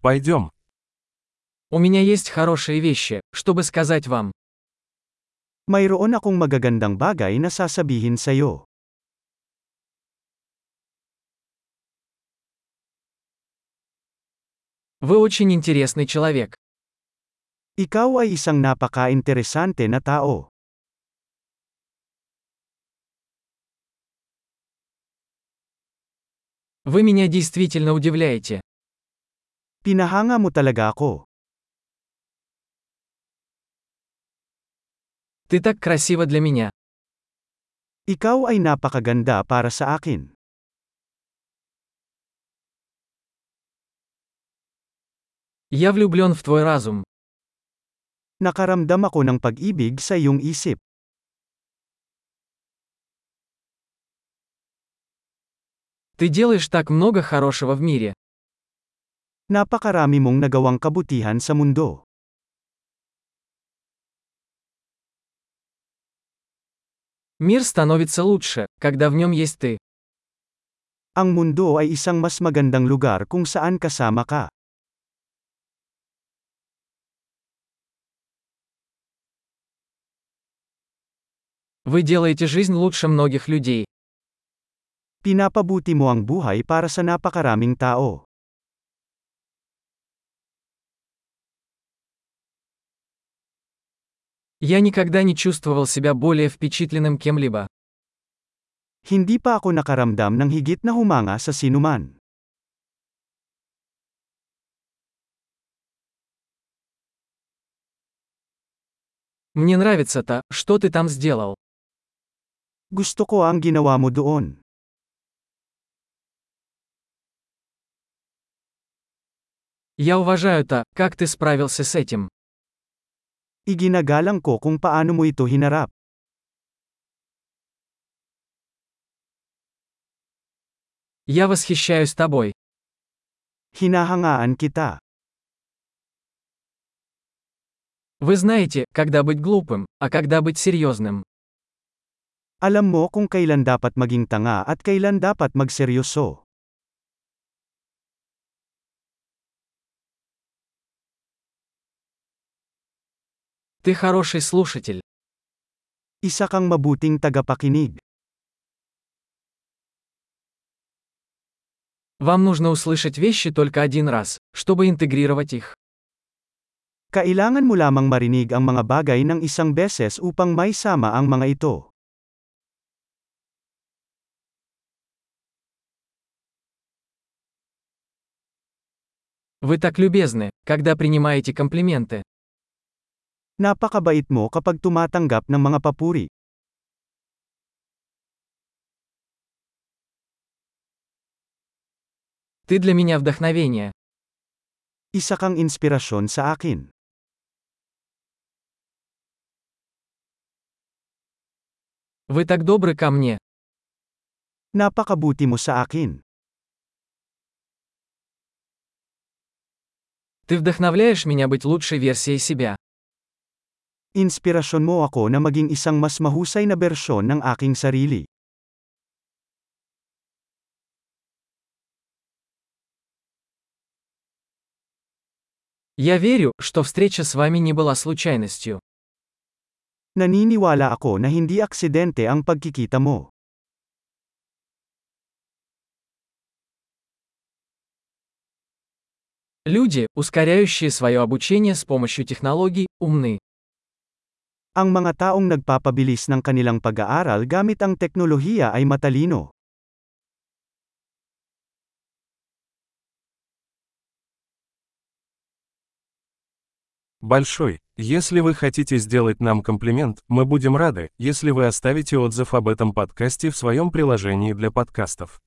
Пойдем. У меня есть хорошие вещи, чтобы сказать вам. Mayroon akong magagandang bagay na sasabihin sa'yo. Вы очень интересный человек. Ikaw ay isang napaka-interesante na tao. Вы меня действительно удивляете. Pinahanga mo talaga ako. Ты так красива для меня. Ikaw ay napakaganda para sa akin. Я влюблен в твой разум. Nakaramdam ako ng pag-ibig sa iyong isip. Ты делаешь так много хорошего в мире. Napakarami mong nagawang kabutihan sa mundo. Мир становится лучше, когда в нем есть ты. Ang mundo ay isang mas magandang lugar kung saan kasama ka. Вы делаете жизнь лучше многих людей. Pinapabuti mo ang buhay para sa napakaraming tao. Я никогда не чувствовал себя более впечатленным кем-либо. Hindi pa ako nakaramdam ng higit na humanga sa sinuman. Мне нравится то, что ты там сделал. Gusto ko ang ginawa mo doon. Я уважаю то, как ты справился с этим. Iginagalang ko kung paano mo ito hinarap. Я восхищаюсь тобой. Hinahangaan kita. Вы знаете, когда быть глупым, а когда быть серьезным. Alam mo kung kailan dapat maging tanga at kailan dapat magseryoso. Ты хороший слушатель. Isa kang mabuting tagapakinig. Вам нужно услышать вещи только один раз, чтобы интегрировать их. Kailangan mo lamang marinig ang mga bagay ng isang beses upang may sama ang mga ito. Вы так любезны, когда принимаете комплименты. Napakabait mo kapag tumatanggap ng mga papuri. Ты для меня вдохновение. Isa kang inspirasyon sa akin. Вы так добры ко мне. Napakabuti mo sa akin. Ты вдохновляешь меня быть лучшей версией себя. Inspirasyon mo ako na maging isang mas mahusay na bersyon ng aking sarili. Я верю, что встреча с вами не была случайностью. Naniniwala ako na hindi aksidente ang pagkikita mo. Люди, ускоряющие свое обучение с помощью технологий, умны. Ang mga taong nagpapabilis ng kanilang pag-aaral gamit ang teknolohiya ay matalino. Большой. Если вы хотите сделать нам комплимент, мы будем рады, если вы оставите отзыв об этом подкасте в своем приложении для подкастов.